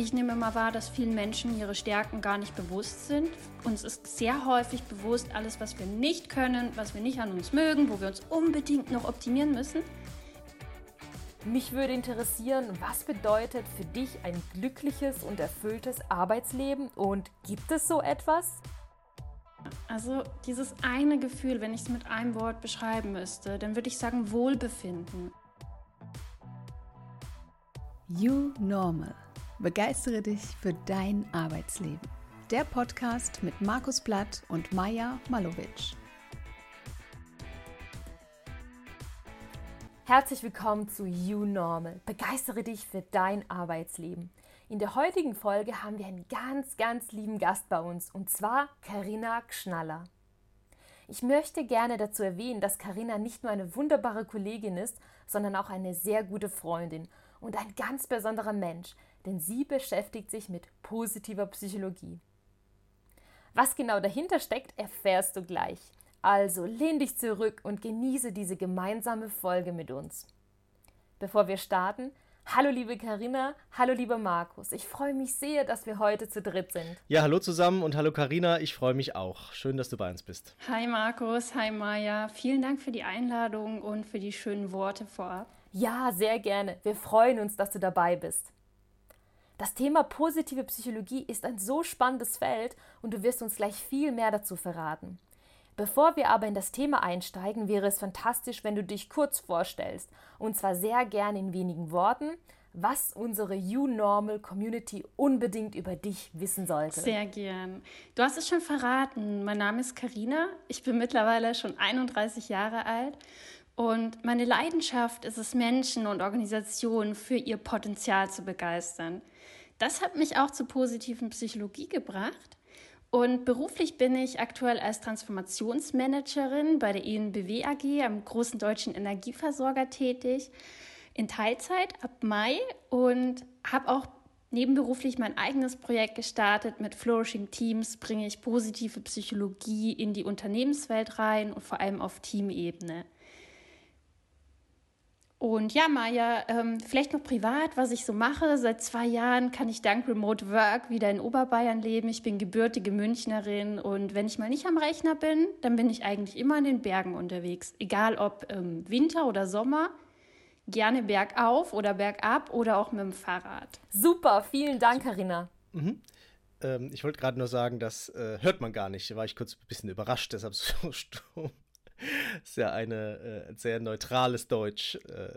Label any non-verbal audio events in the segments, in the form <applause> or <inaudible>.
Ich nehme mal wahr, dass vielen Menschen ihre Stärken gar nicht bewusst sind. Uns ist sehr häufig bewusst, alles, was wir nicht können, was wir nicht an uns mögen, wo wir uns unbedingt noch optimieren müssen. Mich würde interessieren, was bedeutet für dich ein glückliches und erfülltes Arbeitsleben und gibt es so etwas? Also dieses eine Gefühl, wenn ich es mit einem Wort beschreiben müsste, dann würde ich sagen Wohlbefinden. You Normal. Begeistere dich für dein Arbeitsleben. Der Podcast mit Markus Blatt und Maja Malovic. Herzlich willkommen zu You Normal. Begeistere dich für dein Arbeitsleben. In der heutigen Folge haben wir einen ganz, ganz lieben Gast bei uns und zwar Karina Gschnaller. Ich möchte gerne dazu erwähnen, dass Karina nicht nur eine wunderbare Kollegin ist, sondern auch eine sehr gute Freundin und ein ganz besonderer Mensch, denn sie beschäftigt sich mit positiver Psychologie. Was genau dahinter steckt, erfährst du gleich. Also lehn dich zurück und genieße diese gemeinsame Folge mit uns. Bevor wir starten, hallo liebe Karina, hallo lieber Markus. Ich freue mich sehr, dass wir heute zu dritt sind. Ja, hallo zusammen und hallo Karina, ich freue mich auch. Schön, dass du bei uns bist. Hi Markus, hi Maja. Vielen Dank für die Einladung und für die schönen Worte vorab. Ja, sehr gerne. Wir freuen uns, dass du dabei bist. Das Thema positive Psychologie ist ein so spannendes Feld und du wirst uns gleich viel mehr dazu verraten. Bevor wir aber in das Thema einsteigen, wäre es fantastisch, wenn du dich kurz vorstellst, und zwar sehr gerne in wenigen Worten, was unsere U-Normal Community unbedingt über dich wissen sollte. Sehr gern. Du hast es schon verraten. Mein Name ist Karina. Ich bin mittlerweile schon 31 Jahre alt und meine Leidenschaft ist es, Menschen und Organisationen für ihr Potenzial zu begeistern. Das hat mich auch zur positiven Psychologie gebracht. Und beruflich bin ich aktuell als Transformationsmanagerin bei der ENBW AG, am großen deutschen Energieversorger, tätig, in Teilzeit ab Mai und habe auch nebenberuflich mein eigenes Projekt gestartet. Mit Flourishing Teams bringe ich positive Psychologie in die Unternehmenswelt rein und vor allem auf Teamebene. Und ja, Maja, ähm, vielleicht noch privat, was ich so mache. Seit zwei Jahren kann ich dank Remote Work wieder in Oberbayern leben. Ich bin gebürtige Münchnerin und wenn ich mal nicht am Rechner bin, dann bin ich eigentlich immer in den Bergen unterwegs. Egal ob ähm, Winter oder Sommer, gerne bergauf oder bergab oder auch mit dem Fahrrad. Super, vielen Dank, Karina. Mhm. Ähm, ich wollte gerade nur sagen, das äh, hört man gar nicht. Da war ich kurz ein bisschen überrascht, deshalb <laughs> so stumm <laughs> ist ja eine äh, sehr neutrales Deutsch. Äh,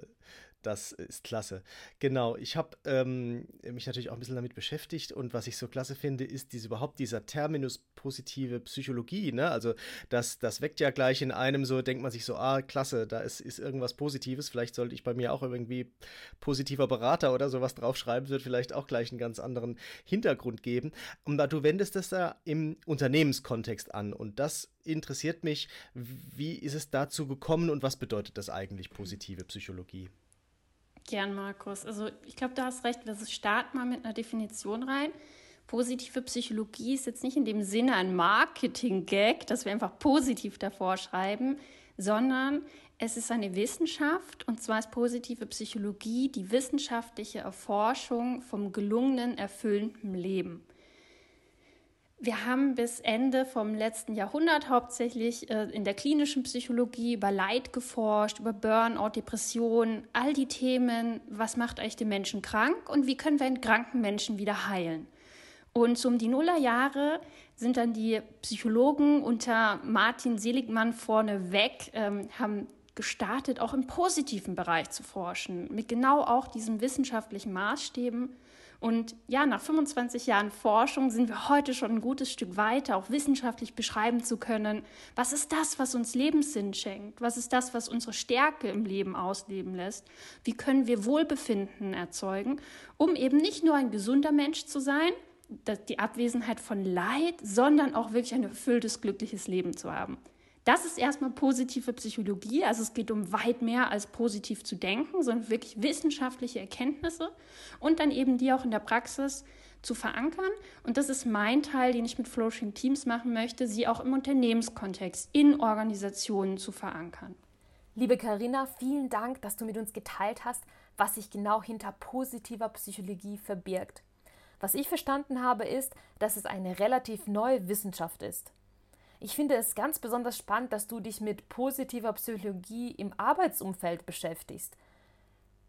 das ist klasse. Genau, ich habe ähm, mich natürlich auch ein bisschen damit beschäftigt und was ich so klasse finde, ist diese, überhaupt dieser Terminus positive Psychologie. Ne? Also das, das weckt ja gleich in einem so, denkt man sich so, ah, klasse, da ist, ist irgendwas Positives. Vielleicht sollte ich bei mir auch irgendwie positiver Berater oder sowas draufschreiben, wird vielleicht auch gleich einen ganz anderen Hintergrund geben. Und du wendest das da im Unternehmenskontext an und das interessiert mich. Wie ist es dazu gekommen und was bedeutet das eigentlich positive Psychologie? Gern, Markus. Also ich glaube, du hast recht. Wir starten mal mit einer Definition rein. Positive Psychologie ist jetzt nicht in dem Sinne ein Marketing-Gag, dass wir einfach positiv davor schreiben, sondern es ist eine Wissenschaft und zwar ist positive Psychologie die wissenschaftliche Erforschung vom gelungenen, erfüllenden Leben. Wir haben bis Ende vom letzten Jahrhundert hauptsächlich äh, in der klinischen Psychologie über Leid geforscht, über Burnout, Depression, all die Themen, was macht eigentlich den Menschen krank und wie können wir einen kranken Menschen wieder heilen. Und so um die Nullerjahre sind dann die Psychologen unter Martin Seligmann vorneweg, ähm, haben gestartet, auch im positiven Bereich zu forschen, mit genau auch diesen wissenschaftlichen Maßstäben und ja, nach 25 Jahren Forschung sind wir heute schon ein gutes Stück weiter, auch wissenschaftlich beschreiben zu können, was ist das, was uns Lebenssinn schenkt? Was ist das, was unsere Stärke im Leben ausleben lässt? Wie können wir Wohlbefinden erzeugen, um eben nicht nur ein gesunder Mensch zu sein, die Abwesenheit von Leid, sondern auch wirklich ein erfülltes, glückliches Leben zu haben. Das ist erstmal positive Psychologie. Also es geht um weit mehr als positiv zu denken, sondern wirklich wissenschaftliche Erkenntnisse und dann eben die auch in der Praxis zu verankern. Und das ist mein Teil, den ich mit Flourishing Teams machen möchte, sie auch im Unternehmenskontext, in Organisationen zu verankern. Liebe Karina, vielen Dank, dass du mit uns geteilt hast, was sich genau hinter positiver Psychologie verbirgt. Was ich verstanden habe, ist, dass es eine relativ neue Wissenschaft ist. Ich finde es ganz besonders spannend, dass du dich mit positiver Psychologie im Arbeitsumfeld beschäftigst.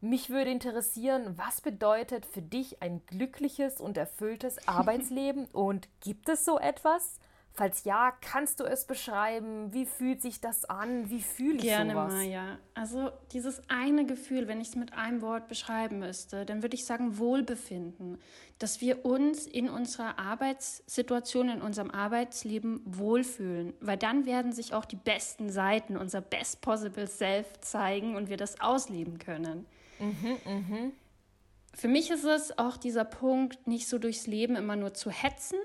Mich würde interessieren, was bedeutet für dich ein glückliches und erfülltes <laughs> Arbeitsleben und gibt es so etwas? Falls ja, kannst du es beschreiben? Wie fühlt sich das an? Wie fühle ich Gerne, sowas? Maja. Also dieses eine Gefühl, wenn ich es mit einem Wort beschreiben müsste, dann würde ich sagen Wohlbefinden. Dass wir uns in unserer Arbeitssituation, in unserem Arbeitsleben wohlfühlen. Weil dann werden sich auch die besten Seiten, unser Best Possible Self zeigen und wir das ausleben können. Mhm, mh. Für mich ist es auch dieser Punkt, nicht so durchs Leben immer nur zu hetzen,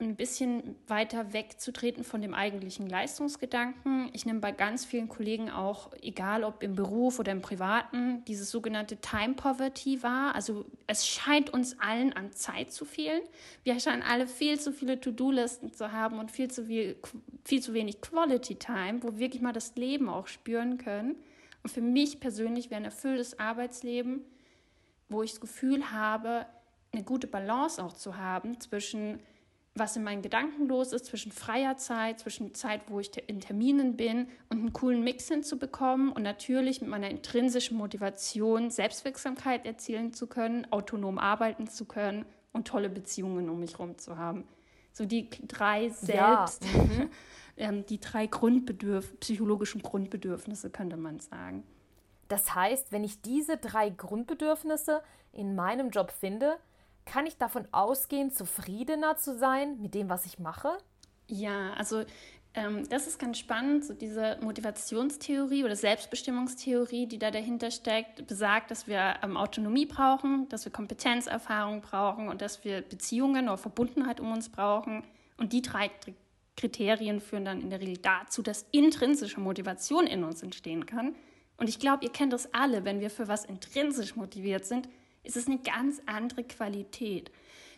ein bisschen weiter wegzutreten von dem eigentlichen Leistungsgedanken. Ich nehme bei ganz vielen Kollegen auch, egal ob im Beruf oder im Privaten, dieses sogenannte Time Poverty wahr. Also es scheint uns allen an Zeit zu fehlen. Wir scheinen alle viel zu viele To-Do-Listen zu haben und viel zu, viel, viel zu wenig Quality Time, wo wir wirklich mal das Leben auch spüren können. Und für mich persönlich wäre ein erfülltes Arbeitsleben, wo ich das Gefühl habe, eine gute Balance auch zu haben zwischen was in meinen Gedanken los ist, zwischen freier Zeit, zwischen Zeit, wo ich in Terminen bin und einen coolen Mix hinzubekommen und natürlich mit meiner intrinsischen Motivation Selbstwirksamkeit erzielen zu können, autonom arbeiten zu können und tolle Beziehungen um mich herum zu haben. So die drei Selbst, ja. mhm. <laughs> Ähm, die drei Grundbedürf psychologischen Grundbedürfnisse könnte man sagen. Das heißt, wenn ich diese drei Grundbedürfnisse in meinem Job finde, kann ich davon ausgehen, zufriedener zu sein mit dem, was ich mache? Ja, also ähm, das ist ganz spannend. So diese Motivationstheorie oder Selbstbestimmungstheorie, die da dahinter steckt, besagt, dass wir ähm, Autonomie brauchen, dass wir Kompetenzerfahrung brauchen und dass wir Beziehungen oder Verbundenheit um uns brauchen. Und die drei Kriterien führen dann in der Regel dazu, dass intrinsische Motivation in uns entstehen kann. Und ich glaube, ihr kennt das alle, wenn wir für was intrinsisch motiviert sind, ist es eine ganz andere Qualität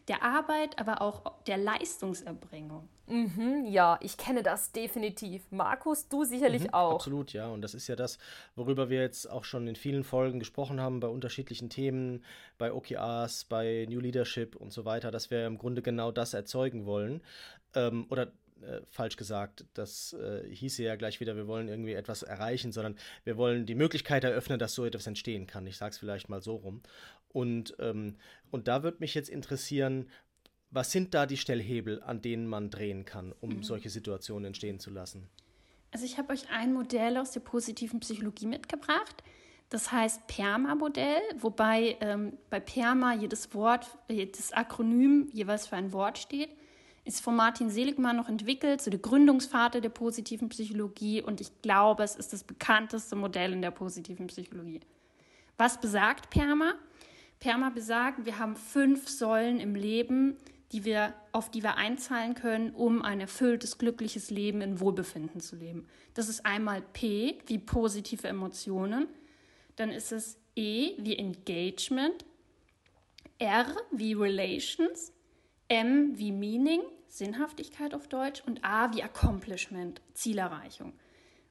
der Arbeit, aber auch der Leistungserbringung. Mhm, ja, ich kenne das definitiv. Markus, du sicherlich mhm, auch. Absolut, ja. Und das ist ja das, worüber wir jetzt auch schon in vielen Folgen gesprochen haben, bei unterschiedlichen Themen, bei OKRs, bei New Leadership und so weiter, dass wir im Grunde genau das erzeugen wollen. Ähm, oder äh, falsch gesagt. Das äh, hieße ja gleich wieder, wir wollen irgendwie etwas erreichen, sondern wir wollen die Möglichkeit eröffnen, dass so etwas entstehen kann. Ich sage es vielleicht mal so rum. Und, ähm, und da würde mich jetzt interessieren, was sind da die Stellhebel, an denen man drehen kann, um mhm. solche Situationen entstehen zu lassen? Also ich habe euch ein Modell aus der positiven Psychologie mitgebracht. Das heißt PERMA-Modell, wobei ähm, bei PERMA jedes Wort, jedes Akronym jeweils für ein Wort steht ist von Martin Seligmann noch entwickelt, so der Gründungsvater der positiven Psychologie und ich glaube, es ist das bekannteste Modell in der positiven Psychologie. Was besagt PERMA? PERMA besagt, wir haben fünf Säulen im Leben, die wir, auf die wir einzahlen können, um ein erfülltes, glückliches Leben in Wohlbefinden zu leben. Das ist einmal P wie positive Emotionen, dann ist es E wie Engagement, R wie Relations, M wie Meaning, Sinnhaftigkeit auf Deutsch, und A wie Accomplishment, Zielerreichung.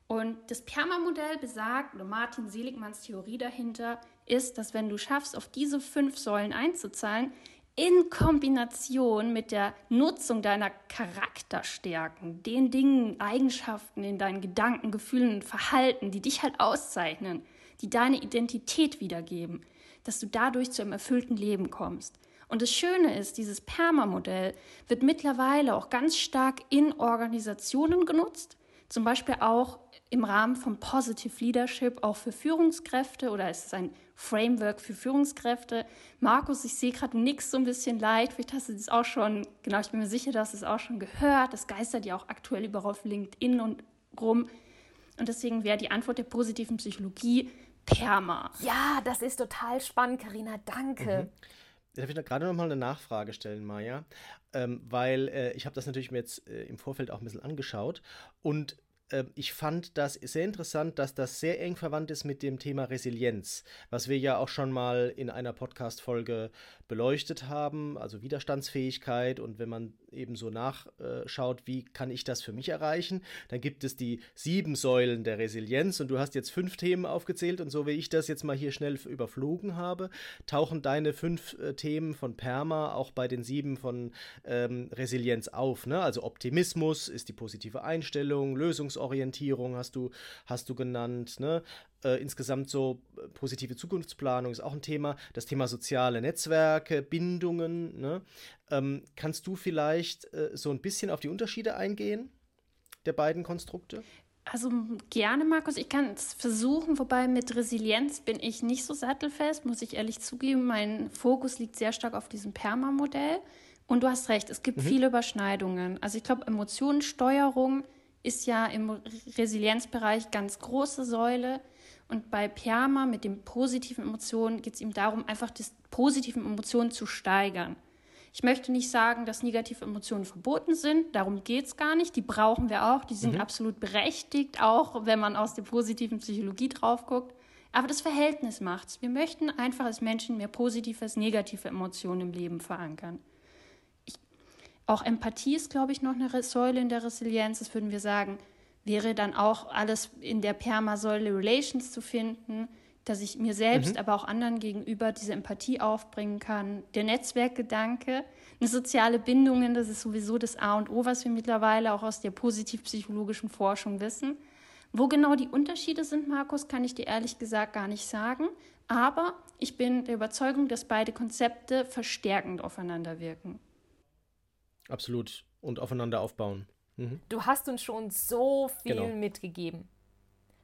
Und das PERMA-Modell besagt, oder Martin Seligmanns Theorie dahinter, ist, dass wenn du schaffst, auf diese fünf Säulen einzuzahlen, in Kombination mit der Nutzung deiner Charakterstärken, den Dingen, Eigenschaften in deinen Gedanken, Gefühlen und Verhalten, die dich halt auszeichnen, die deine Identität wiedergeben, dass du dadurch zu einem erfüllten Leben kommst. Und das Schöne ist, dieses PERMA-Modell wird mittlerweile auch ganz stark in Organisationen genutzt, zum Beispiel auch im Rahmen von Positive Leadership, auch für Führungskräfte oder ist es ein Framework für Führungskräfte. Markus, ich sehe gerade, du nix so ein bisschen leid. Vielleicht hast du das auch schon, genau, ich bin mir sicher, dass du es auch schon gehört. Das geistert ja auch aktuell überall auf LinkedIn und rum. Und deswegen wäre die Antwort der positiven Psychologie PERMA. Ja, das ist total spannend, Karina. Danke. Mhm. Darf ich gerade noch mal eine Nachfrage stellen, Maja? Ähm, weil äh, ich habe das natürlich mir jetzt äh, im Vorfeld auch ein bisschen angeschaut und ich fand das sehr interessant, dass das sehr eng verwandt ist mit dem Thema Resilienz, was wir ja auch schon mal in einer Podcast-Folge beleuchtet haben, also Widerstandsfähigkeit. Und wenn man eben so nachschaut, wie kann ich das für mich erreichen, dann gibt es die sieben Säulen der Resilienz. Und du hast jetzt fünf Themen aufgezählt. Und so wie ich das jetzt mal hier schnell überflogen habe, tauchen deine fünf äh, Themen von Perma auch bei den sieben von ähm, Resilienz auf. Ne? Also Optimismus ist die positive Einstellung, Lösungsorientierung hast du, hast du genannt, ne? Äh, insgesamt so äh, positive Zukunftsplanung ist auch ein Thema. Das Thema soziale Netzwerke, Bindungen. Ne? Ähm, kannst du vielleicht äh, so ein bisschen auf die Unterschiede eingehen der beiden Konstrukte? Also gerne, Markus. Ich kann es versuchen, wobei mit Resilienz bin ich nicht so sattelfest, muss ich ehrlich zugeben. Mein Fokus liegt sehr stark auf diesem Perma-Modell. Und du hast recht, es gibt mhm. viele Überschneidungen. Also ich glaube, Emotionssteuerung ist ja im Resilienzbereich ganz große Säule. Und bei Perma mit den positiven Emotionen geht es ihm darum, einfach die positiven Emotionen zu steigern. Ich möchte nicht sagen, dass negative Emotionen verboten sind. Darum geht es gar nicht. Die brauchen wir auch. Die sind mhm. absolut berechtigt, auch wenn man aus der positiven Psychologie drauf guckt. Aber das Verhältnis macht's. Wir möchten einfach als Menschen mehr positive als negative Emotionen im Leben verankern. Auch Empathie ist, glaube ich, noch eine Säule in der Resilienz. Das würden wir sagen, wäre dann auch alles in der Permasäule Relations zu finden, dass ich mir selbst, mhm. aber auch anderen gegenüber diese Empathie aufbringen kann. Der Netzwerkgedanke, eine soziale Bindungen, das ist sowieso das A und O, was wir mittlerweile auch aus der positiv-psychologischen Forschung wissen. Wo genau die Unterschiede sind, Markus, kann ich dir ehrlich gesagt gar nicht sagen. Aber ich bin der Überzeugung, dass beide Konzepte verstärkend aufeinander wirken. Absolut. Und aufeinander aufbauen. Mhm. Du hast uns schon so viel genau. mitgegeben.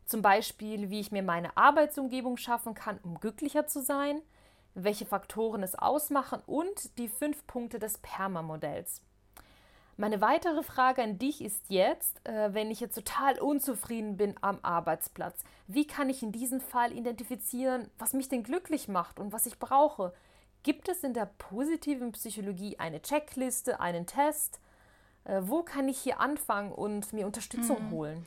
Zum Beispiel, wie ich mir meine Arbeitsumgebung schaffen kann, um glücklicher zu sein, welche Faktoren es ausmachen und die fünf Punkte des Perma-Modells. Meine weitere Frage an dich ist jetzt, äh, wenn ich jetzt total unzufrieden bin am Arbeitsplatz, wie kann ich in diesem Fall identifizieren, was mich denn glücklich macht und was ich brauche? Gibt es in der positiven Psychologie eine Checkliste, einen Test? Äh, wo kann ich hier anfangen und mir Unterstützung mhm. holen?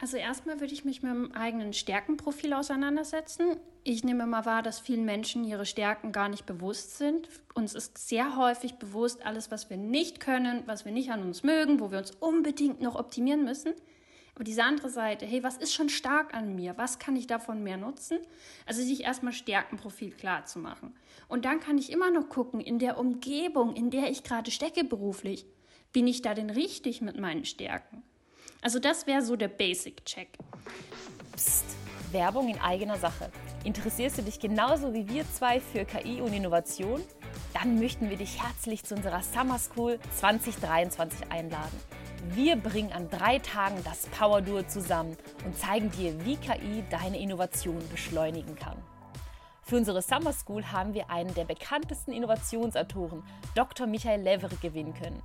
Also erstmal würde ich mich mit dem eigenen Stärkenprofil auseinandersetzen. Ich nehme mal wahr, dass vielen Menschen ihre Stärken gar nicht bewusst sind. Uns ist sehr häufig bewusst, alles, was wir nicht können, was wir nicht an uns mögen, wo wir uns unbedingt noch optimieren müssen. Aber diese andere Seite, hey, was ist schon stark an mir? Was kann ich davon mehr nutzen? Also sich erstmal Stärkenprofil klar zu machen. Und dann kann ich immer noch gucken, in der Umgebung, in der ich gerade stecke beruflich, bin ich da denn richtig mit meinen Stärken? Also das wäre so der Basic-Check. Psst, Werbung in eigener Sache. Interessierst du dich genauso wie wir zwei für KI und Innovation? Dann möchten wir dich herzlich zu unserer Summer School 2023 einladen. Wir bringen an drei Tagen das Power Duo zusammen und zeigen dir, wie KI deine Innovation beschleunigen kann. Für unsere Summer School haben wir einen der bekanntesten Innovationsautoren, Dr. Michael Levere, gewinnen können.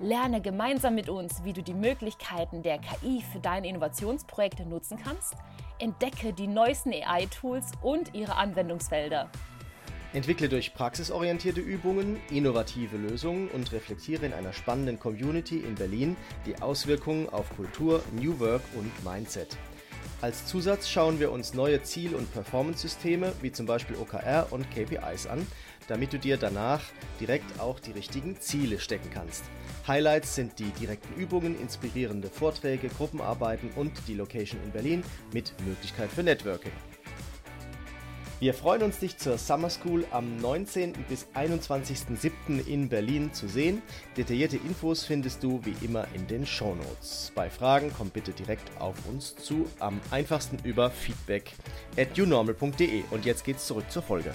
Lerne gemeinsam mit uns, wie du die Möglichkeiten der KI für deine Innovationsprojekte nutzen kannst. Entdecke die neuesten AI-Tools und ihre Anwendungsfelder. Entwickle durch praxisorientierte Übungen innovative Lösungen und reflektiere in einer spannenden Community in Berlin die Auswirkungen auf Kultur, New Work und Mindset. Als Zusatz schauen wir uns neue Ziel- und Performance-Systeme wie zum Beispiel OKR und KPIs an, damit du dir danach direkt auch die richtigen Ziele stecken kannst. Highlights sind die direkten Übungen, inspirierende Vorträge, Gruppenarbeiten und die Location in Berlin mit Möglichkeit für Networking. Wir freuen uns, dich zur Summer School am 19. bis 21.07. in Berlin zu sehen. Detaillierte Infos findest du wie immer in den Show Notes. Bei Fragen komm bitte direkt auf uns zu, am einfachsten über feedback at unormal.de. Und jetzt geht's zurück zur Folge.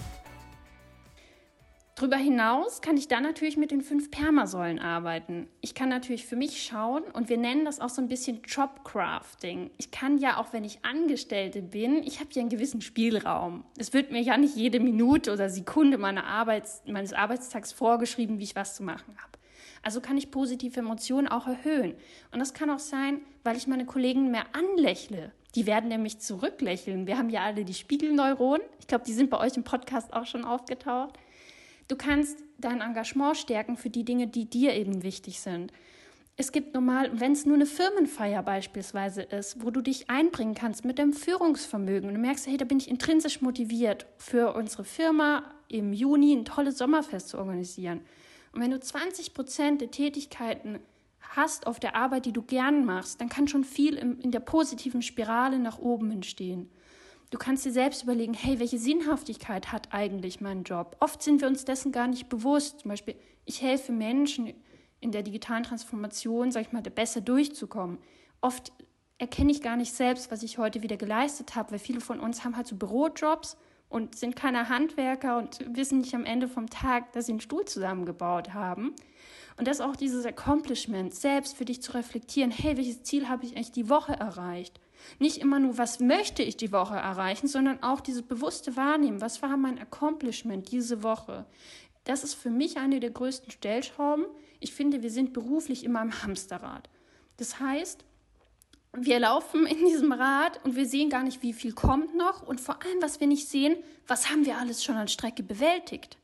Darüber hinaus kann ich dann natürlich mit den fünf Permasäulen arbeiten. Ich kann natürlich für mich schauen und wir nennen das auch so ein bisschen Jobcrafting. Ich kann ja auch, wenn ich Angestellte bin, ich habe ja einen gewissen Spielraum. Es wird mir ja nicht jede Minute oder Sekunde Arbeits-, meines Arbeitstags vorgeschrieben, wie ich was zu machen habe. Also kann ich positive Emotionen auch erhöhen. Und das kann auch sein, weil ich meine Kollegen mehr anlächle. Die werden nämlich zurücklächeln. Wir haben ja alle die Spiegelneuronen. Ich glaube, die sind bei euch im Podcast auch schon aufgetaucht. Du kannst dein Engagement stärken für die Dinge, die dir eben wichtig sind. es gibt normal, wenn es nur eine Firmenfeier beispielsweise ist, wo du dich einbringen kannst mit deinem Führungsvermögen und du merkst, hey, da bin ich intrinsisch motiviert, für unsere Firma im Juni ein tolles Sommerfest zu organisieren. Und wenn du 20 Prozent der Tätigkeiten hast auf der Arbeit, die du gern machst, dann kann schon viel in der positiven Spirale nach oben entstehen. Du kannst dir selbst überlegen, hey, welche Sinnhaftigkeit hat eigentlich mein Job? Oft sind wir uns dessen gar nicht bewusst. Zum Beispiel, ich helfe Menschen in der digitalen Transformation, sag ich mal, besser durchzukommen. Oft erkenne ich gar nicht selbst, was ich heute wieder geleistet habe, weil viele von uns haben halt so Bürojobs und sind keine Handwerker und wissen nicht am Ende vom Tag, dass sie einen Stuhl zusammengebaut haben. Und das ist auch dieses Accomplishment, selbst für dich zu reflektieren, hey, welches Ziel habe ich eigentlich die Woche erreicht? Nicht immer nur, was möchte ich die Woche erreichen, sondern auch dieses bewusste Wahrnehmen, was war mein Accomplishment diese Woche? Das ist für mich eine der größten Stellschrauben, ich finde, wir sind beruflich immer im Hamsterrad. Das heißt, wir laufen in diesem Rad und wir sehen gar nicht, wie viel kommt noch und vor allem, was wir nicht sehen, was haben wir alles schon an Strecke bewältigt.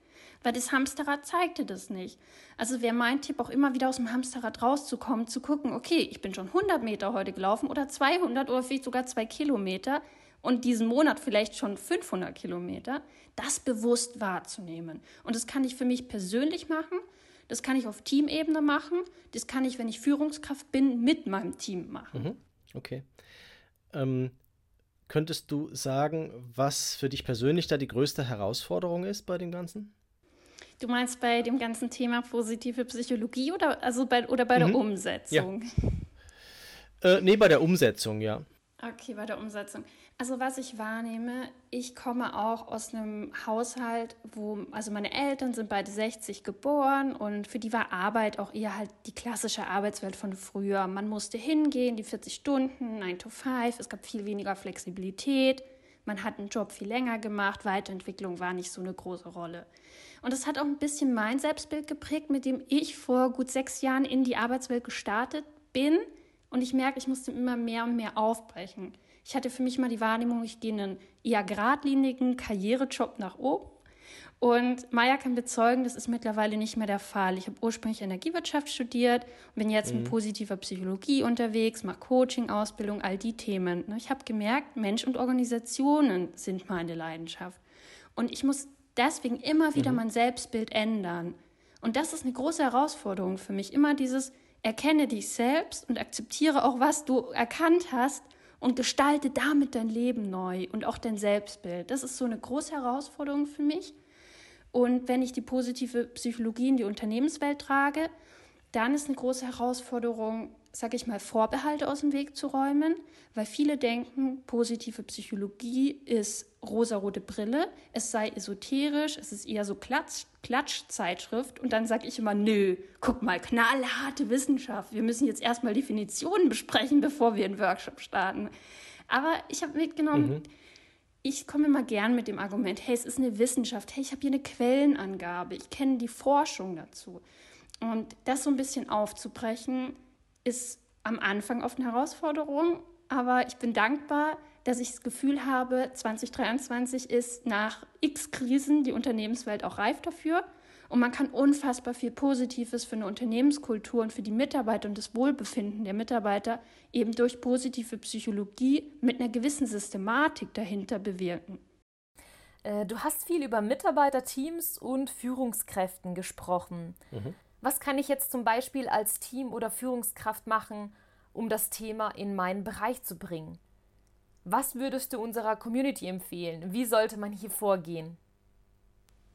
Weil das Hamsterrad zeigte das nicht. Also wäre mein Tipp auch immer wieder aus dem Hamsterrad rauszukommen, zu gucken, okay, ich bin schon 100 Meter heute gelaufen oder 200 oder vielleicht sogar zwei Kilometer und diesen Monat vielleicht schon 500 Kilometer, das bewusst wahrzunehmen. Und das kann ich für mich persönlich machen das kann ich auf Teamebene machen. Das kann ich, wenn ich Führungskraft bin, mit meinem Team machen. Mhm. Okay. Ähm, könntest du sagen, was für dich persönlich da die größte Herausforderung ist bei dem Ganzen? Du meinst bei dem ganzen Thema positive Psychologie oder, also bei, oder bei mhm. der Umsetzung? Ja. Äh, nee, bei der Umsetzung, ja. Okay, bei der Umsetzung. Also was ich wahrnehme, ich komme auch aus einem Haushalt, wo, also meine Eltern sind beide 60 geboren und für die war Arbeit auch eher halt die klassische Arbeitswelt von früher. Man musste hingehen, die 40 Stunden, 9 to 5, es gab viel weniger Flexibilität, man hat einen Job viel länger gemacht, Weiterentwicklung war nicht so eine große Rolle. Und das hat auch ein bisschen mein Selbstbild geprägt, mit dem ich vor gut sechs Jahren in die Arbeitswelt gestartet bin. Und ich merke, ich musste immer mehr und mehr aufbrechen. Ich hatte für mich mal die Wahrnehmung, ich gehe einen eher geradlinigen Karrierejob nach oben. Und Maya kann bezeugen, das ist mittlerweile nicht mehr der Fall. Ich habe ursprünglich Energiewirtschaft studiert bin jetzt mhm. mit positiver Psychologie unterwegs, mache Coaching, Ausbildung, all die Themen. Ne, ich habe gemerkt, Mensch und Organisationen sind meine Leidenschaft. Und ich muss deswegen immer wieder mhm. mein Selbstbild ändern. Und das ist eine große Herausforderung für mich. Immer dieses, erkenne dich selbst und akzeptiere auch, was du erkannt hast und gestalte damit dein Leben neu und auch dein Selbstbild. Das ist so eine große Herausforderung für mich. Und wenn ich die positive Psychologie in die Unternehmenswelt trage, dann ist eine große Herausforderung, sage ich mal, Vorbehalte aus dem Weg zu räumen, weil viele denken, positive Psychologie ist rosarote Brille, es sei esoterisch, es ist eher so Klatsch, Klatschzeitschrift und dann sage ich immer, nö, guck mal, knallharte Wissenschaft, wir müssen jetzt erstmal Definitionen besprechen, bevor wir einen Workshop starten. Aber ich habe mitgenommen, mhm. Ich komme immer gern mit dem Argument, hey, es ist eine Wissenschaft, hey, ich habe hier eine Quellenangabe, ich kenne die Forschung dazu. Und das so ein bisschen aufzubrechen, ist am Anfang oft eine Herausforderung, aber ich bin dankbar, dass ich das Gefühl habe, 2023 ist nach x Krisen die Unternehmenswelt auch reif dafür. Und man kann unfassbar viel Positives für eine Unternehmenskultur und für die Mitarbeiter und das Wohlbefinden der Mitarbeiter eben durch positive Psychologie mit einer gewissen Systematik dahinter bewirken. Äh, du hast viel über Mitarbeiterteams und Führungskräften gesprochen. Mhm. Was kann ich jetzt zum Beispiel als Team oder Führungskraft machen, um das Thema in meinen Bereich zu bringen? Was würdest du unserer Community empfehlen? Wie sollte man hier vorgehen?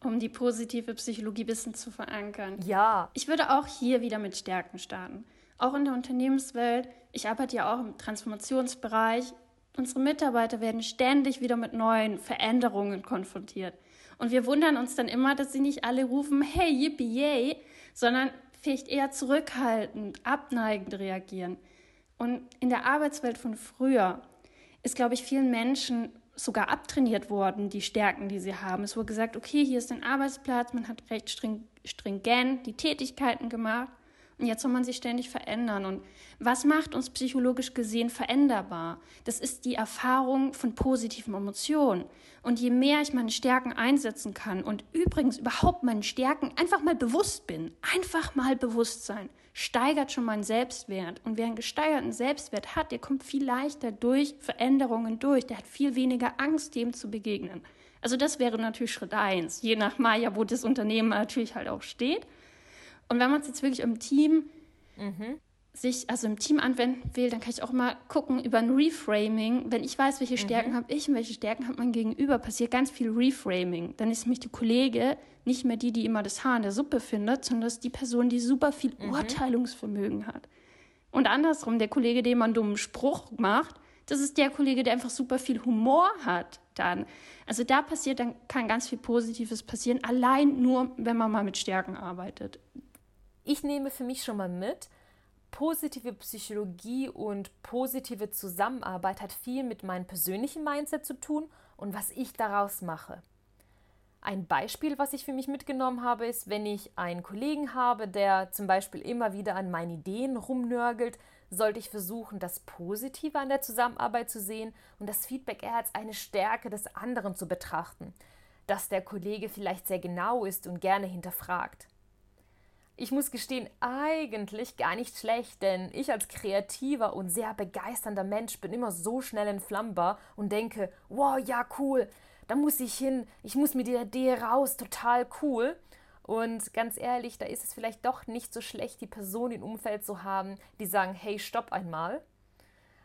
Um die positive Psychologie Wissen zu verankern. Ja. Ich würde auch hier wieder mit Stärken starten. Auch in der Unternehmenswelt. Ich arbeite ja auch im Transformationsbereich. Unsere Mitarbeiter werden ständig wieder mit neuen Veränderungen konfrontiert. Und wir wundern uns dann immer, dass sie nicht alle rufen, hey, yippie, yay, sondern vielleicht eher zurückhaltend, abneigend reagieren. Und in der Arbeitswelt von früher ist, glaube ich, vielen Menschen sogar abtrainiert worden, die Stärken, die sie haben. Es wurde gesagt, okay, hier ist ein Arbeitsplatz, man hat recht stringent die Tätigkeiten gemacht. Jetzt soll man sich ständig verändern. Und was macht uns psychologisch gesehen veränderbar? Das ist die Erfahrung von positiven Emotionen. Und je mehr ich meine Stärken einsetzen kann und übrigens überhaupt meinen Stärken einfach mal bewusst bin, einfach mal bewusst sein, steigert schon meinen Selbstwert. Und wer einen gesteigerten Selbstwert hat, der kommt viel leichter durch Veränderungen durch. Der hat viel weniger Angst, dem zu begegnen. Also das wäre natürlich Schritt eins, je nach Maya, wo das Unternehmen natürlich halt auch steht. Und wenn man es jetzt wirklich im Team mhm. sich, also im Team anwenden will, dann kann ich auch mal gucken über ein Reframing. Wenn ich weiß, welche Stärken mhm. habe ich und welche Stärken hat mein Gegenüber, passiert ganz viel Reframing. Dann ist nämlich die Kollege nicht mehr die, die immer das Haar in der Suppe findet, sondern das ist die Person, die super viel mhm. Urteilungsvermögen hat. Und andersrum, der Kollege, dem man einen dummen Spruch macht, das ist der Kollege, der einfach super viel Humor hat dann. Also da passiert, dann kann ganz viel Positives passieren, allein nur, wenn man mal mit Stärken arbeitet. Ich nehme für mich schon mal mit, positive Psychologie und positive Zusammenarbeit hat viel mit meinem persönlichen Mindset zu tun und was ich daraus mache. Ein Beispiel, was ich für mich mitgenommen habe, ist, wenn ich einen Kollegen habe, der zum Beispiel immer wieder an meinen Ideen rumnörgelt, sollte ich versuchen, das Positive an der Zusammenarbeit zu sehen und das Feedback eher als eine Stärke des anderen zu betrachten, dass der Kollege vielleicht sehr genau ist und gerne hinterfragt. Ich muss gestehen, eigentlich gar nicht schlecht, denn ich als kreativer und sehr begeisternder Mensch bin immer so schnell entflammbar und denke, wow, ja, cool, da muss ich hin, ich muss mit der Idee raus, total cool. Und ganz ehrlich, da ist es vielleicht doch nicht so schlecht, die Person im Umfeld zu haben, die sagen, hey, stopp einmal.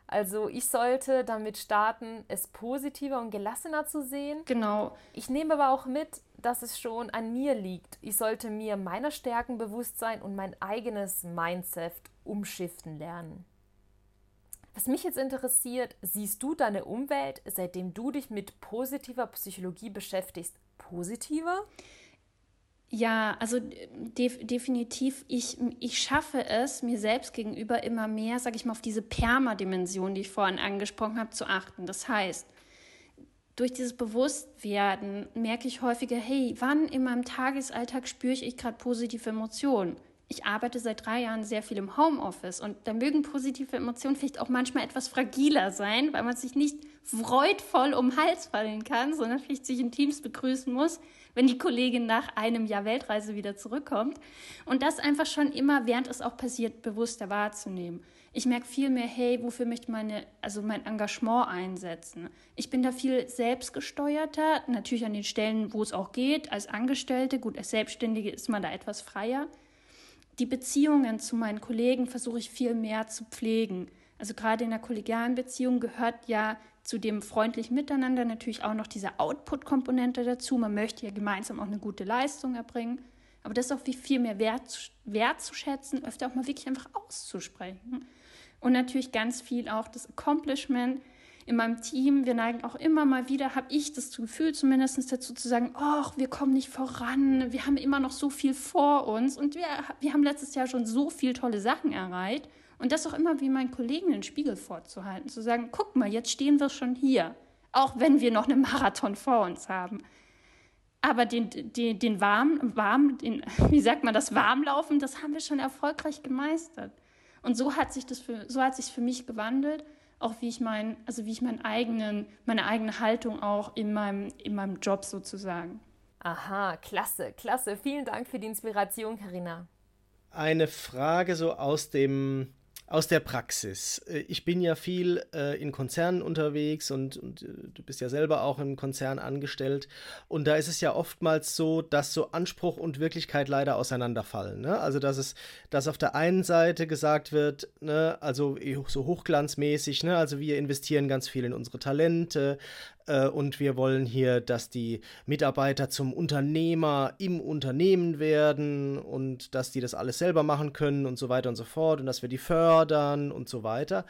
Also ich sollte damit starten, es positiver und gelassener zu sehen. Genau. Ich nehme aber auch mit, dass es schon an mir liegt. Ich sollte mir meiner Stärken bewusst sein und mein eigenes Mindset umschiften lernen. Was mich jetzt interessiert, siehst du deine Umwelt, seitdem du dich mit positiver Psychologie beschäftigst, positiver? Ja, also def definitiv, ich, ich schaffe es, mir selbst gegenüber immer mehr, sage ich mal, auf diese Perma-Dimension, die ich vorhin angesprochen habe, zu achten. Das heißt, durch dieses Bewusstwerden merke ich häufiger, hey, wann in meinem Tagesalltag spüre ich gerade positive Emotionen? ich arbeite seit drei Jahren sehr viel im Homeoffice und da mögen positive Emotionen vielleicht auch manchmal etwas fragiler sein, weil man sich nicht freudvoll um den Hals fallen kann, sondern vielleicht sich in Teams begrüßen muss, wenn die Kollegin nach einem Jahr Weltreise wieder zurückkommt. Und das einfach schon immer, während es auch passiert, bewusster wahrzunehmen. Ich merke viel mehr, hey, wofür möchte meine, also mein Engagement einsetzen? Ich bin da viel selbstgesteuerter, natürlich an den Stellen, wo es auch geht, als Angestellte. Gut, als Selbstständige ist man da etwas freier die Beziehungen zu meinen Kollegen versuche ich viel mehr zu pflegen. Also gerade in der kollegialen Beziehung gehört ja zu dem freundlichen Miteinander natürlich auch noch diese Output-Komponente dazu. Man möchte ja gemeinsam auch eine gute Leistung erbringen. Aber das auch viel mehr wert, wertzuschätzen, öfter auch mal wirklich einfach auszusprechen. Und natürlich ganz viel auch das Accomplishment, in meinem Team, wir neigen auch immer mal wieder, habe ich das Gefühl zumindest dazu zu sagen, ach, wir kommen nicht voran, wir haben immer noch so viel vor uns und wir, wir haben letztes Jahr schon so viele tolle Sachen erreicht. Und das auch immer wie meinen Kollegen den Spiegel vorzuhalten, zu sagen, guck mal, jetzt stehen wir schon hier, auch wenn wir noch einen Marathon vor uns haben. Aber den, den, den warm, warm den, <laughs> wie sagt man das, Warmlaufen, das haben wir schon erfolgreich gemeistert. Und so hat sich das für, so hat sich für mich gewandelt auch wie ich mein, also wie ich meinen eigenen, meine eigene Haltung auch in meinem, in meinem Job sozusagen. Aha, klasse, klasse. Vielen Dank für die Inspiration, Karina. Eine Frage so aus dem aus der Praxis. Äh, ich bin ja viel äh, in Konzernen unterwegs und, und äh, du bist ja selber auch im Konzern angestellt. Und da ist es ja oftmals so, dass so Anspruch und Wirklichkeit leider auseinanderfallen. Ne? Also, dass es, dass auf der einen Seite gesagt wird, ne, also so hochglanzmäßig, ne, also wir investieren ganz viel in unsere Talente, äh, und wir wollen hier, dass die Mitarbeiter zum Unternehmer im Unternehmen werden und dass die das alles selber machen können und so weiter und so fort und dass wir die fördern und so weiter.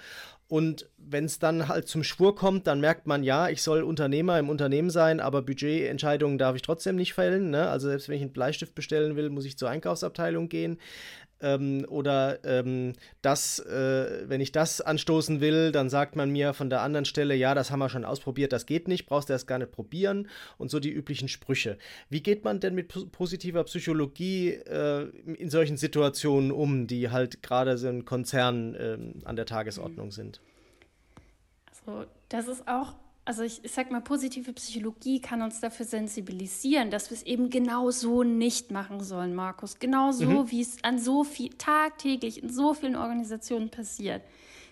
Und wenn es dann halt zum Schwur kommt, dann merkt man, ja, ich soll Unternehmer im Unternehmen sein, aber Budgetentscheidungen darf ich trotzdem nicht fällen. Ne? Also selbst wenn ich einen Bleistift bestellen will, muss ich zur Einkaufsabteilung gehen. Ähm, oder ähm, das, äh, wenn ich das anstoßen will, dann sagt man mir von der anderen Stelle, ja, das haben wir schon ausprobiert, das geht nicht, brauchst du erst gar nicht probieren und so die üblichen Sprüche. Wie geht man denn mit positiver Psychologie äh, in solchen Situationen um, die halt gerade so ein Konzern äh, an der Tagesordnung sind? Also, das ist auch also ich, ich sag mal, positive Psychologie kann uns dafür sensibilisieren, dass wir es eben genau so nicht machen sollen, Markus. Genau so, mhm. wie es an so viel tagtäglich in so vielen Organisationen passiert.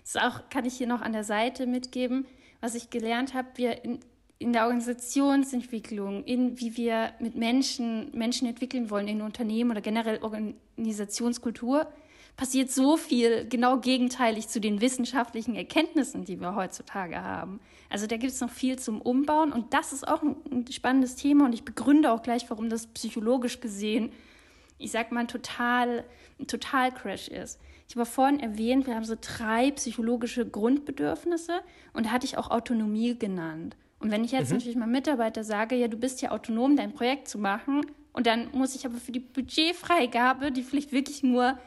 Das auch, kann ich hier noch an der Seite mitgeben, was ich gelernt habe. Wir in, in der Organisationsentwicklung, in wie wir mit Menschen Menschen entwickeln wollen in Unternehmen oder generell Organisationskultur, passiert so viel genau gegenteilig zu den wissenschaftlichen Erkenntnissen, die wir heutzutage haben. Also da gibt es noch viel zum Umbauen und das ist auch ein, spannendes Thema und ich begründe auch gleich, warum das psychologisch gesehen, ich sag mal, total, ein Total-Crash ist. Ich habe vorhin erwähnt, wir haben so drei psychologische Grundbedürfnisse und da hatte ich auch Autonomie genannt. Und wenn ich jetzt mhm. natürlich meinem Mitarbeiter sage, ja, du bist ja autonom, dein Projekt zu machen, und dann muss ich aber für die Budgetfreigabe, die vielleicht wirklich nur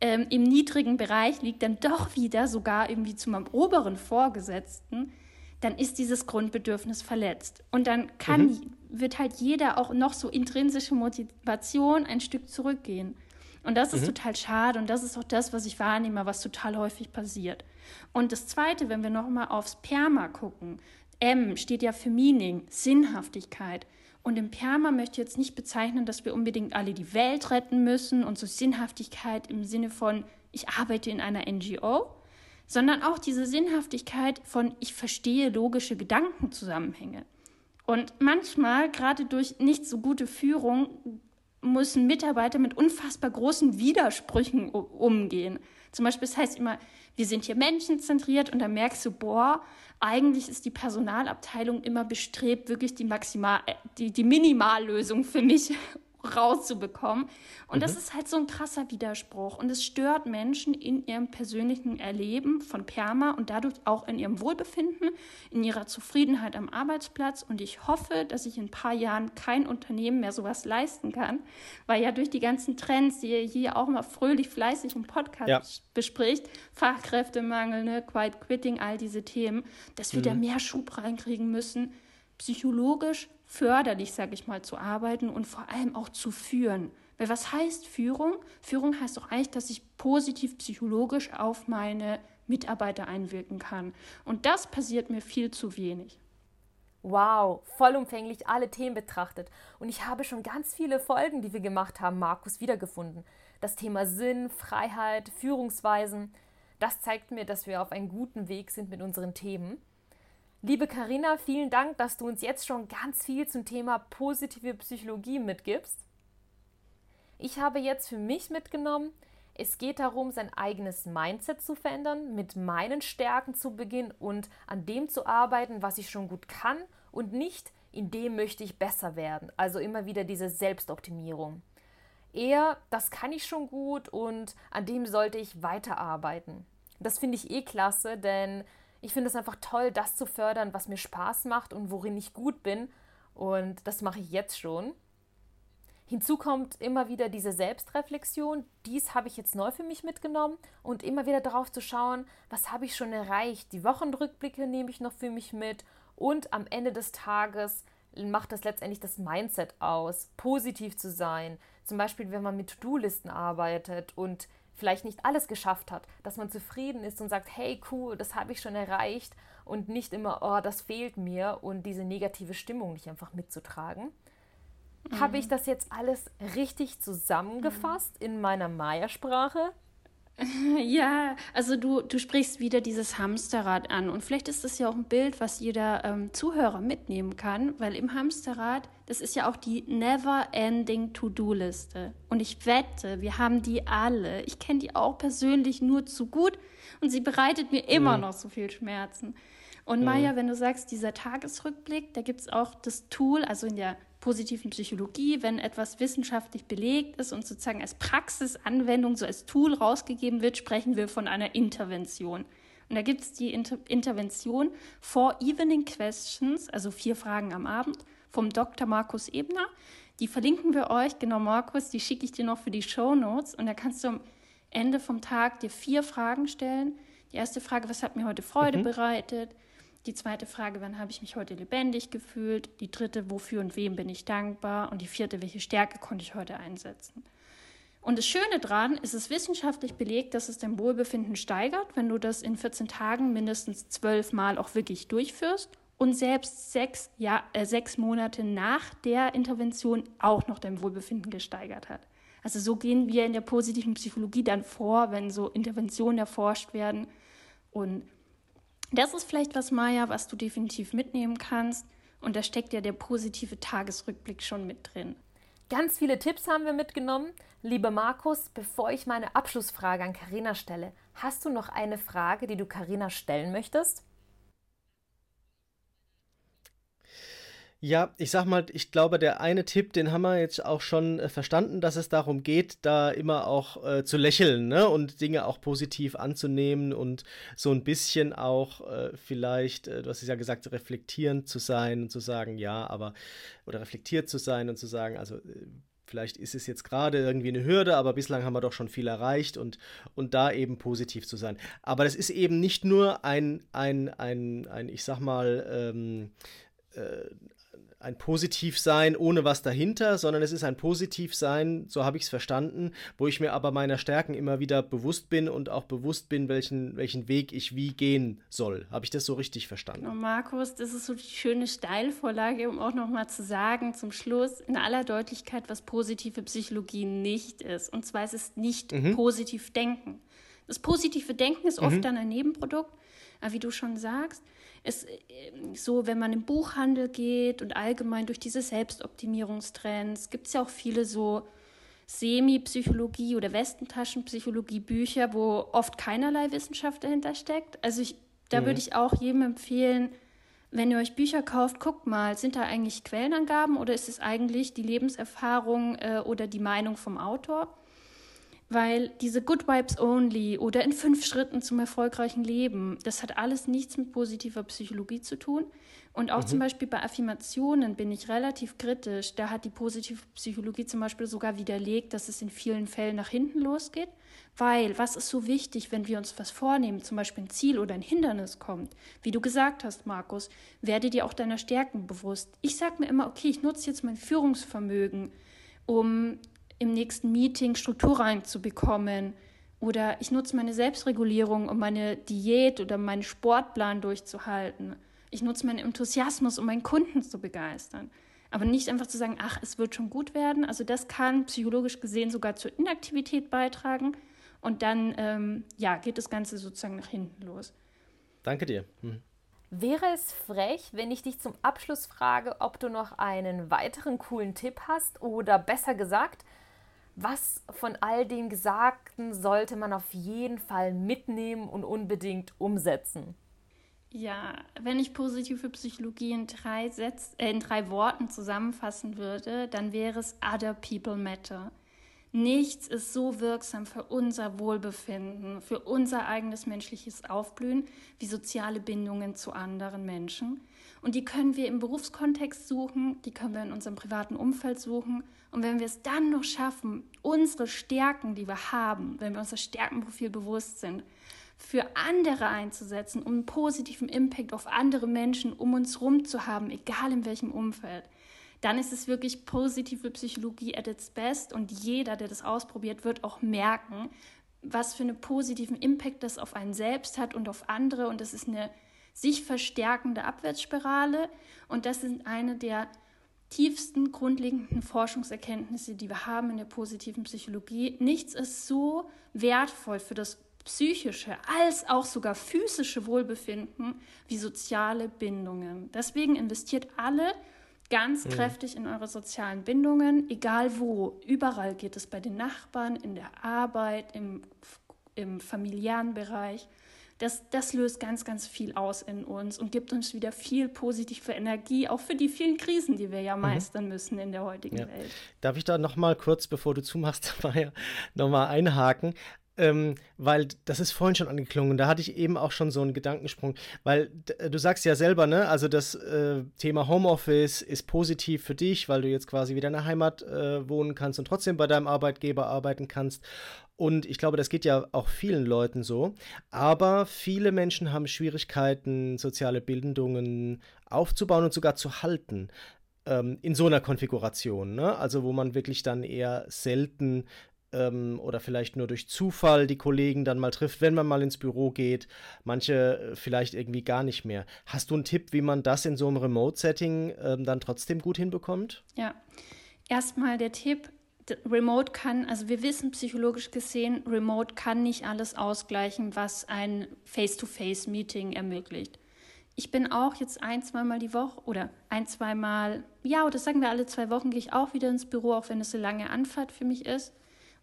ähm, im niedrigen Bereich liegt, dann doch wieder sogar irgendwie zu meinem oberen Vorgesetzten, dann ist dieses Grundbedürfnis verletzt. Und dann kann, mhm. wird halt jeder auch noch so intrinsische Motivation ein Stück zurückgehen. Und das ist mhm. total schade und das ist auch das, was ich wahrnehme, was total häufig passiert. Und das Zweite, wenn wir nochmal aufs Perma gucken, M steht ja für Meaning, Sinnhaftigkeit. Und im Perma möchte ich jetzt nicht bezeichnen, dass wir unbedingt alle die Welt retten müssen und so Sinnhaftigkeit im Sinne von, ich arbeite in einer NGO, sondern auch diese Sinnhaftigkeit von, ich verstehe logische Gedankenzusammenhänge. Und manchmal, gerade durch nicht so gute Führung, müssen Mitarbeiter mit unfassbar großen Widersprüchen umgehen. Zum Beispiel, das heißt immer, wir sind hier menschenzentriert und dann merkst du, boah, eigentlich ist die Personalabteilung immer bestrebt, wirklich die Maximal, äh, die, die Minimallösung für mich rauszubekommen. Und mhm. das ist halt so ein krasser Widerspruch. Und es stört Menschen in ihrem persönlichen Erleben von Perma und dadurch auch in ihrem Wohlbefinden, in ihrer Zufriedenheit am Arbeitsplatz. Und ich hoffe, dass sich in ein paar Jahren kein Unternehmen mehr sowas leisten kann, weil ja durch die ganzen Trends, die ihr hier auch mal fröhlich, fleißig im Podcast ja. bespricht, Fachkräftemangel, ne, Quiet Quitting, all diese Themen, dass wir mhm. da mehr Schub reinkriegen müssen, psychologisch förderlich, sage ich mal, zu arbeiten und vor allem auch zu führen. Weil was heißt Führung? Führung heißt doch eigentlich, dass ich positiv psychologisch auf meine Mitarbeiter einwirken kann. Und das passiert mir viel zu wenig. Wow, vollumfänglich alle Themen betrachtet. Und ich habe schon ganz viele Folgen, die wir gemacht haben, Markus, wiedergefunden. Das Thema Sinn, Freiheit, Führungsweisen. Das zeigt mir, dass wir auf einem guten Weg sind mit unseren Themen. Liebe Karina, vielen Dank, dass du uns jetzt schon ganz viel zum Thema positive Psychologie mitgibst. Ich habe jetzt für mich mitgenommen, es geht darum, sein eigenes Mindset zu verändern, mit meinen Stärken zu beginnen und an dem zu arbeiten, was ich schon gut kann und nicht in dem möchte ich besser werden. Also immer wieder diese Selbstoptimierung. Eher, das kann ich schon gut und an dem sollte ich weiterarbeiten. Das finde ich eh klasse, denn ich finde es einfach toll, das zu fördern, was mir Spaß macht und worin ich gut bin. Und das mache ich jetzt schon. Hinzu kommt immer wieder diese Selbstreflexion. Dies habe ich jetzt neu für mich mitgenommen und immer wieder darauf zu schauen, was habe ich schon erreicht. Die Wochenrückblicke nehme ich noch für mich mit und am Ende des Tages macht das letztendlich das Mindset aus, positiv zu sein. Zum Beispiel, wenn man mit To-Do-Listen arbeitet und vielleicht nicht alles geschafft hat, dass man zufrieden ist und sagt, hey cool, das habe ich schon erreicht und nicht immer, oh, das fehlt mir und diese negative Stimmung nicht einfach mitzutragen. Mhm. Habe ich das jetzt alles richtig zusammengefasst mhm. in meiner Maya-Sprache? <laughs> Ja, also du, du sprichst wieder dieses Hamsterrad an und vielleicht ist das ja auch ein Bild, was jeder ähm, Zuhörer mitnehmen kann, weil im Hamsterrad, das ist ja auch die never-ending To-Do-Liste und ich wette, wir haben die alle. Ich kenne die auch persönlich nur zu gut und sie bereitet mir immer mhm. noch so viel Schmerzen. Und mhm. Maja, wenn du sagst, dieser Tagesrückblick, da gibt es auch das Tool, also in der positiven Psychologie, wenn etwas wissenschaftlich belegt ist und sozusagen als Praxisanwendung, so als Tool rausgegeben wird, sprechen wir von einer Intervention. Und da gibt es die Inter Intervention Four Evening Questions, also vier Fragen am Abend, vom Dr. Markus Ebner. Die verlinken wir euch, genau Markus, die schicke ich dir noch für die Show Notes. Und da kannst du Ende vom Tag dir vier Fragen stellen. Die erste Frage, was hat mir heute Freude mhm. bereitet? Die zweite Frage, wann habe ich mich heute lebendig gefühlt? Die dritte, wofür und wem bin ich dankbar? Und die vierte, welche Stärke konnte ich heute einsetzen? Und das Schöne daran ist es wissenschaftlich belegt, dass es dein Wohlbefinden steigert, wenn du das in 14 Tagen mindestens zwölf Mal auch wirklich durchführst und selbst sechs, ja, äh, sechs Monate nach der Intervention auch noch dein Wohlbefinden gesteigert hat. Also so gehen wir in der positiven Psychologie dann vor, wenn so Interventionen erforscht werden. Und das ist vielleicht was, Maya, was du definitiv mitnehmen kannst. Und da steckt ja der positive Tagesrückblick schon mit drin. Ganz viele Tipps haben wir mitgenommen. Lieber Markus, bevor ich meine Abschlussfrage an Karina stelle, hast du noch eine Frage, die du Karina stellen möchtest? Ja, ich sag mal, ich glaube, der eine Tipp, den haben wir jetzt auch schon äh, verstanden, dass es darum geht, da immer auch äh, zu lächeln ne? und Dinge auch positiv anzunehmen und so ein bisschen auch äh, vielleicht, äh, du hast es ja gesagt, reflektierend zu sein und zu sagen, ja, aber, oder reflektiert zu sein und zu sagen, also äh, vielleicht ist es jetzt gerade irgendwie eine Hürde, aber bislang haben wir doch schon viel erreicht und, und da eben positiv zu sein. Aber das ist eben nicht nur ein, ein, ein, ein ich sag mal, ähm, äh, ein Positivsein ohne was dahinter, sondern es ist ein Positivsein, so habe ich es verstanden, wo ich mir aber meiner Stärken immer wieder bewusst bin und auch bewusst bin, welchen, welchen Weg ich wie gehen soll. Habe ich das so richtig verstanden? Genau, Markus, das ist so die schöne Steilvorlage, um auch nochmal zu sagen, zum Schluss in aller Deutlichkeit, was positive Psychologie nicht ist. Und zwar ist es nicht mhm. positiv denken. Das positive Denken ist oft mhm. dann ein Nebenprodukt, aber wie du schon sagst, es ähm, so, wenn man im Buchhandel geht und allgemein durch diese Selbstoptimierungstrends, gibt es ja auch viele so Semi-Psychologie oder Westentaschenpsychologie-Bücher, wo oft keinerlei Wissenschaft dahinter steckt. Also ich, da mhm. würde ich auch jedem empfehlen, wenn ihr euch Bücher kauft, guckt mal, sind da eigentlich Quellenangaben oder ist es eigentlich die Lebenserfahrung äh, oder die Meinung vom Autor? Weil diese Good Vibes Only oder in fünf Schritten zum erfolgreichen Leben, das hat alles nichts mit positiver Psychologie zu tun. Und auch mhm. zum Beispiel bei Affirmationen bin ich relativ kritisch. Da hat die positive Psychologie zum Beispiel sogar widerlegt, dass es in vielen Fällen nach hinten losgeht. Weil, was ist so wichtig, wenn wir uns was vornehmen, zum Beispiel ein Ziel oder ein Hindernis kommt? Wie du gesagt hast, Markus, werde dir auch deiner Stärken bewusst. Ich sage mir immer, okay, ich nutze jetzt mein Führungsvermögen, um im nächsten Meeting Struktur reinzubekommen. Oder ich nutze meine Selbstregulierung, um meine Diät oder meinen Sportplan durchzuhalten. Ich nutze meinen Enthusiasmus, um meinen Kunden zu begeistern. Aber nicht einfach zu sagen, ach, es wird schon gut werden. Also das kann psychologisch gesehen sogar zur Inaktivität beitragen. Und dann ähm, ja, geht das Ganze sozusagen nach hinten los. Danke dir. Hm. Wäre es frech, wenn ich dich zum Abschluss frage, ob du noch einen weiteren coolen Tipp hast oder besser gesagt, was von all dem Gesagten sollte man auf jeden Fall mitnehmen und unbedingt umsetzen? Ja, wenn ich positive Psychologie in drei, Sätz, äh, in drei Worten zusammenfassen würde, dann wäre es Other People Matter. Nichts ist so wirksam für unser Wohlbefinden, für unser eigenes menschliches Aufblühen wie soziale Bindungen zu anderen Menschen. Und die können wir im Berufskontext suchen, die können wir in unserem privaten Umfeld suchen. Und wenn wir es dann noch schaffen, unsere Stärken, die wir haben, wenn wir unser Stärkenprofil bewusst sind, für andere einzusetzen, um einen positiven Impact auf andere Menschen um uns herum zu haben, egal in welchem Umfeld, dann ist es wirklich positive Psychologie at its best und jeder, der das ausprobiert, wird auch merken, was für einen positiven Impact das auf einen selbst hat und auf andere und das ist eine sich verstärkende Abwärtsspirale und das ist eine der tiefsten grundlegenden Forschungserkenntnisse, die wir haben in der positiven Psychologie. Nichts ist so wertvoll für das psychische als auch sogar physische Wohlbefinden wie soziale Bindungen. Deswegen investiert alle ganz mhm. kräftig in eure sozialen Bindungen, egal wo. Überall geht es bei den Nachbarn, in der Arbeit, im, im familiären Bereich. Das, das löst ganz, ganz viel aus in uns und gibt uns wieder viel positive Energie, auch für die vielen Krisen, die wir ja mhm. meistern müssen in der heutigen ja. Welt. Darf ich da nochmal kurz, bevor du zumachst, <laughs> Maya, nochmal einhaken? Ähm, weil das ist vorhin schon angeklungen. Da hatte ich eben auch schon so einen Gedankensprung, weil äh, du sagst ja selber, ne, also das äh, Thema Homeoffice ist positiv für dich, weil du jetzt quasi wieder in der Heimat äh, wohnen kannst und trotzdem bei deinem Arbeitgeber arbeiten kannst. Und ich glaube, das geht ja auch vielen Leuten so. Aber viele Menschen haben Schwierigkeiten, soziale Bindungen aufzubauen und sogar zu halten ähm, in so einer Konfiguration. Ne? Also wo man wirklich dann eher selten ähm, oder vielleicht nur durch Zufall die Kollegen dann mal trifft, wenn man mal ins Büro geht. Manche äh, vielleicht irgendwie gar nicht mehr. Hast du einen Tipp, wie man das in so einem Remote-Setting ähm, dann trotzdem gut hinbekommt? Ja, erstmal der Tipp. Remote kann, also wir wissen psychologisch gesehen, Remote kann nicht alles ausgleichen, was ein Face-to-Face-Meeting ermöglicht. Ich bin auch jetzt ein, zweimal die Woche oder ein, zweimal, ja, oder sagen wir alle zwei Wochen gehe ich auch wieder ins Büro, auch wenn es eine lange Anfahrt für mich ist.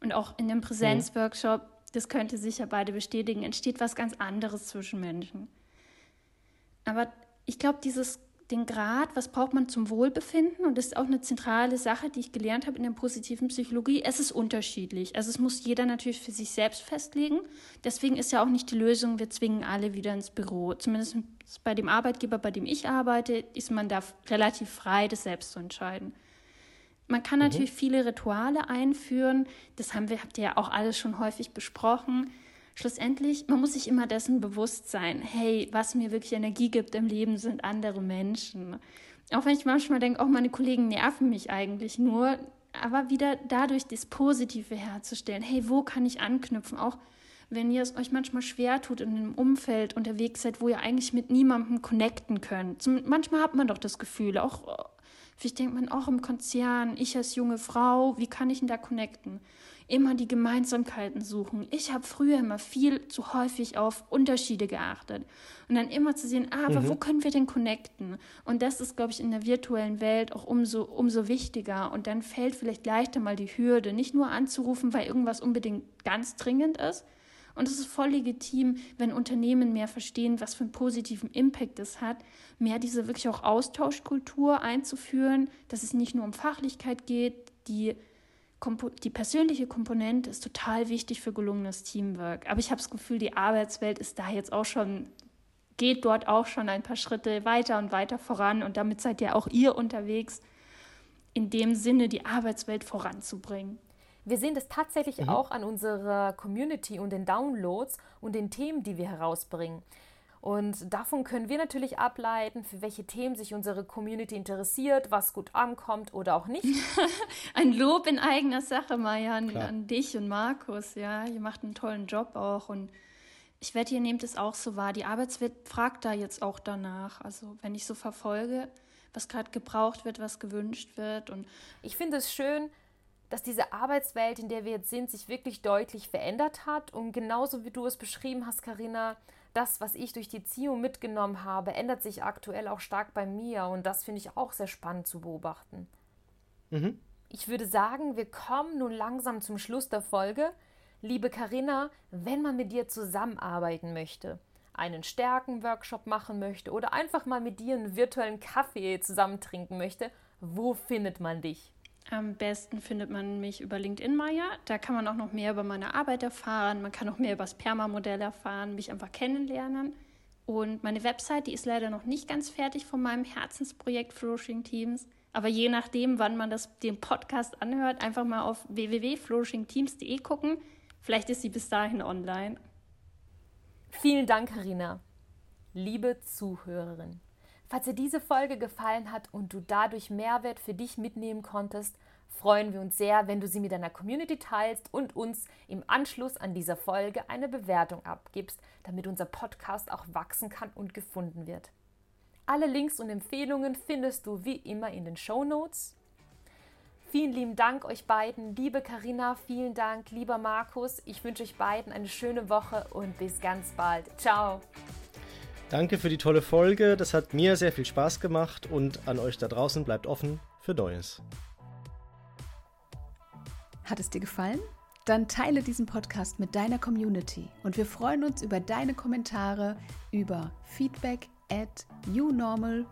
Und auch in dem Präsenzworkshop, das könnte sicher beide bestätigen, entsteht was ganz anderes zwischen Menschen. Aber ich glaube, dieses den Grad, was braucht man zum Wohlbefinden? Und das ist auch eine zentrale Sache, die ich gelernt habe in der positiven Psychologie. Es ist unterschiedlich. Also es muss jeder natürlich für sich selbst festlegen. Deswegen ist ja auch nicht die Lösung, wir zwingen alle wieder ins Büro. Zumindest bei dem Arbeitgeber, bei dem ich arbeite, ist man da relativ frei, das selbst zu entscheiden. Man kann mhm. natürlich viele Rituale einführen. Das haben wir, habt ihr ja auch alles schon häufig besprochen. Schlussendlich, man muss sich immer dessen bewusst sein, hey, was mir wirklich Energie gibt im Leben, sind andere Menschen. Auch wenn ich manchmal denke, auch meine Kollegen nerven mich eigentlich nur, aber wieder dadurch das Positive herzustellen. Hey, wo kann ich anknüpfen? Auch wenn ihr es euch manchmal schwer tut in einem Umfeld unterwegs seid, wo ihr eigentlich mit niemandem connecten könnt. Manchmal hat man doch das Gefühl, auch Vielleicht denkt man auch im Konzern, ich als junge Frau, wie kann ich denn da connecten? Immer die Gemeinsamkeiten suchen. Ich habe früher immer viel zu häufig auf Unterschiede geachtet. Und dann immer zu sehen, ah, aber mhm. wo können wir denn connecten? Und das ist, glaube ich, in der virtuellen Welt auch umso, umso wichtiger. Und dann fällt vielleicht leichter mal die Hürde, nicht nur anzurufen, weil irgendwas unbedingt ganz dringend ist, und es ist voll legitim, wenn Unternehmen mehr verstehen, was für einen positiven Impact es hat, mehr diese wirklich auch Austauschkultur einzuführen, dass es nicht nur um Fachlichkeit geht, die die persönliche Komponente ist total wichtig für gelungenes Teamwork. Aber ich habe das Gefühl, die Arbeitswelt ist da jetzt auch schon, geht dort auch schon ein paar Schritte weiter und weiter voran. Und damit seid ja auch ihr unterwegs, in dem Sinne die Arbeitswelt voranzubringen. Wir sehen das tatsächlich mhm. auch an unserer Community und den Downloads und den Themen, die wir herausbringen. Und davon können wir natürlich ableiten, für welche Themen sich unsere Community interessiert, was gut ankommt oder auch nicht. <laughs> Ein Lob in eigener Sache, Maja, an, an, dich und Markus. Ja, ihr macht einen tollen Job auch. Und ich wette, ihr nehmt es auch so wahr. Die Arbeitswelt fragt da jetzt auch danach. Also, wenn ich so verfolge, was gerade gebraucht wird, was gewünscht wird. Und ich finde es schön, dass diese Arbeitswelt, in der wir jetzt sind, sich wirklich deutlich verändert hat. Und genauso wie du es beschrieben hast, Karina, das, was ich durch die Ziehung mitgenommen habe, ändert sich aktuell auch stark bei mir. Und das finde ich auch sehr spannend zu beobachten. Mhm. Ich würde sagen, wir kommen nun langsam zum Schluss der Folge. Liebe Karina, wenn man mit dir zusammenarbeiten möchte, einen Stärken-Workshop machen möchte oder einfach mal mit dir einen virtuellen Kaffee zusammen trinken möchte, wo findet man dich? Am besten findet man mich über LinkedIn Maya. Da kann man auch noch mehr über meine Arbeit erfahren. Man kann auch mehr über das Perma-Modell erfahren, mich einfach kennenlernen. Und meine Website, die ist leider noch nicht ganz fertig von meinem Herzensprojekt Flourishing Teams. Aber je nachdem, wann man das, den Podcast anhört, einfach mal auf www.flourishingteams.de gucken. Vielleicht ist sie bis dahin online. Vielen Dank, Karina. Liebe Zuhörerin. Falls dir diese Folge gefallen hat und du dadurch Mehrwert für dich mitnehmen konntest, freuen wir uns sehr, wenn du sie mit deiner Community teilst und uns im Anschluss an dieser Folge eine Bewertung abgibst, damit unser Podcast auch wachsen kann und gefunden wird. Alle Links und Empfehlungen findest du wie immer in den Show Notes. Vielen lieben Dank euch beiden, liebe Karina, vielen Dank, lieber Markus. Ich wünsche euch beiden eine schöne Woche und bis ganz bald. Ciao. Danke für die tolle Folge. Das hat mir sehr viel Spaß gemacht und an euch da draußen bleibt offen für Neues. Hat es dir gefallen? Dann teile diesen Podcast mit deiner Community und wir freuen uns über deine Kommentare über feedback at unormal.de.